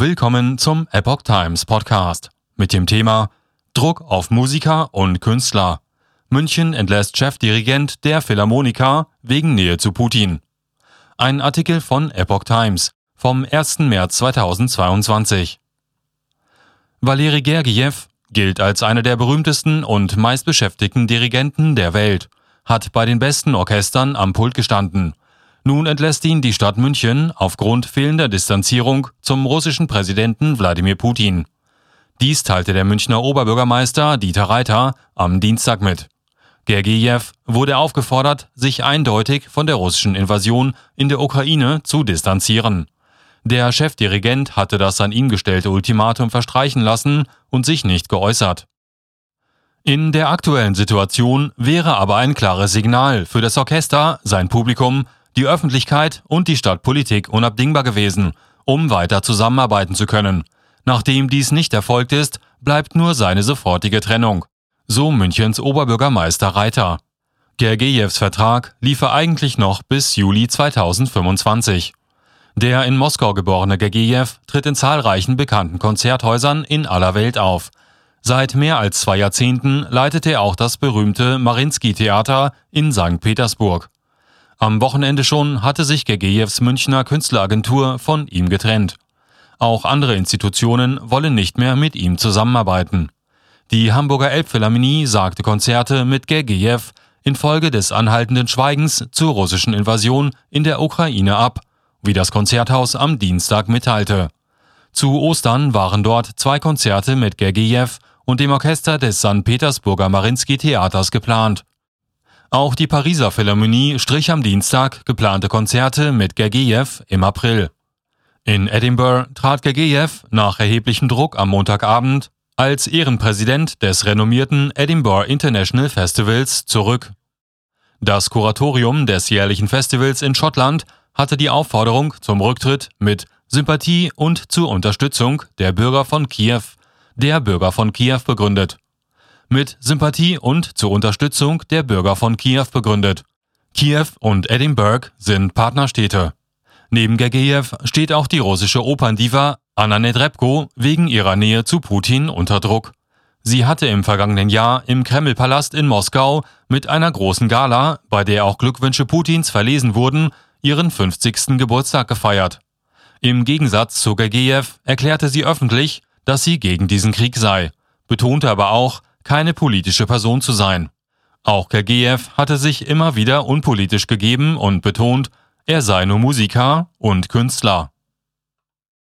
Willkommen zum Epoch Times Podcast mit dem Thema Druck auf Musiker und Künstler. München entlässt Chefdirigent der Philharmoniker wegen Nähe zu Putin. Ein Artikel von Epoch Times vom 1. März 2022. Valeri Gergiev gilt als einer der berühmtesten und meistbeschäftigten Dirigenten der Welt, hat bei den besten Orchestern am Pult gestanden nun entlässt ihn die Stadt München aufgrund fehlender Distanzierung zum russischen Präsidenten Wladimir Putin. Dies teilte der Münchner Oberbürgermeister Dieter Reiter am Dienstag mit. Gergijew wurde aufgefordert, sich eindeutig von der russischen Invasion in der Ukraine zu distanzieren. Der Chefdirigent hatte das an ihn gestellte Ultimatum verstreichen lassen und sich nicht geäußert. In der aktuellen Situation wäre aber ein klares Signal für das Orchester, sein Publikum die Öffentlichkeit und die Stadtpolitik unabdingbar gewesen, um weiter zusammenarbeiten zu können. Nachdem dies nicht erfolgt ist, bleibt nur seine sofortige Trennung. So Münchens Oberbürgermeister Reiter. Gergejews Vertrag liefe eigentlich noch bis Juli 2025. Der in Moskau geborene Gergejew tritt in zahlreichen bekannten Konzerthäusern in aller Welt auf. Seit mehr als zwei Jahrzehnten leitet er auch das berühmte Marinsky-Theater in St. Petersburg. Am Wochenende schon hatte sich Gergejews Münchner Künstleragentur von ihm getrennt. Auch andere Institutionen wollen nicht mehr mit ihm zusammenarbeiten. Die Hamburger Elbphilharmonie sagte Konzerte mit Gergejew infolge des anhaltenden Schweigens zur russischen Invasion in der Ukraine ab, wie das Konzerthaus am Dienstag mitteilte. Zu Ostern waren dort zwei Konzerte mit Gergejew und dem Orchester des St. Petersburger Marinsky Theaters geplant. Auch die Pariser Philharmonie strich am Dienstag geplante Konzerte mit Gergiev im April. In Edinburgh trat Gergiev nach erheblichem Druck am Montagabend als Ehrenpräsident des renommierten Edinburgh International Festivals zurück. Das Kuratorium des jährlichen Festivals in Schottland hatte die Aufforderung zum Rücktritt mit Sympathie und zur Unterstützung der Bürger von Kiew, der Bürger von Kiew begründet mit Sympathie und zur Unterstützung der Bürger von Kiew begründet. Kiew und Edinburgh sind Partnerstädte. Neben Gergiev steht auch die russische Operndiva Anna Nedrebko wegen ihrer Nähe zu Putin unter Druck. Sie hatte im vergangenen Jahr im Kremlpalast in Moskau mit einer großen Gala, bei der auch Glückwünsche Putins verlesen wurden, ihren 50. Geburtstag gefeiert. Im Gegensatz zu Gergiev erklärte sie öffentlich, dass sie gegen diesen Krieg sei, betonte aber auch, keine politische Person zu sein. Auch Gergiev hatte sich immer wieder unpolitisch gegeben und betont, er sei nur Musiker und Künstler.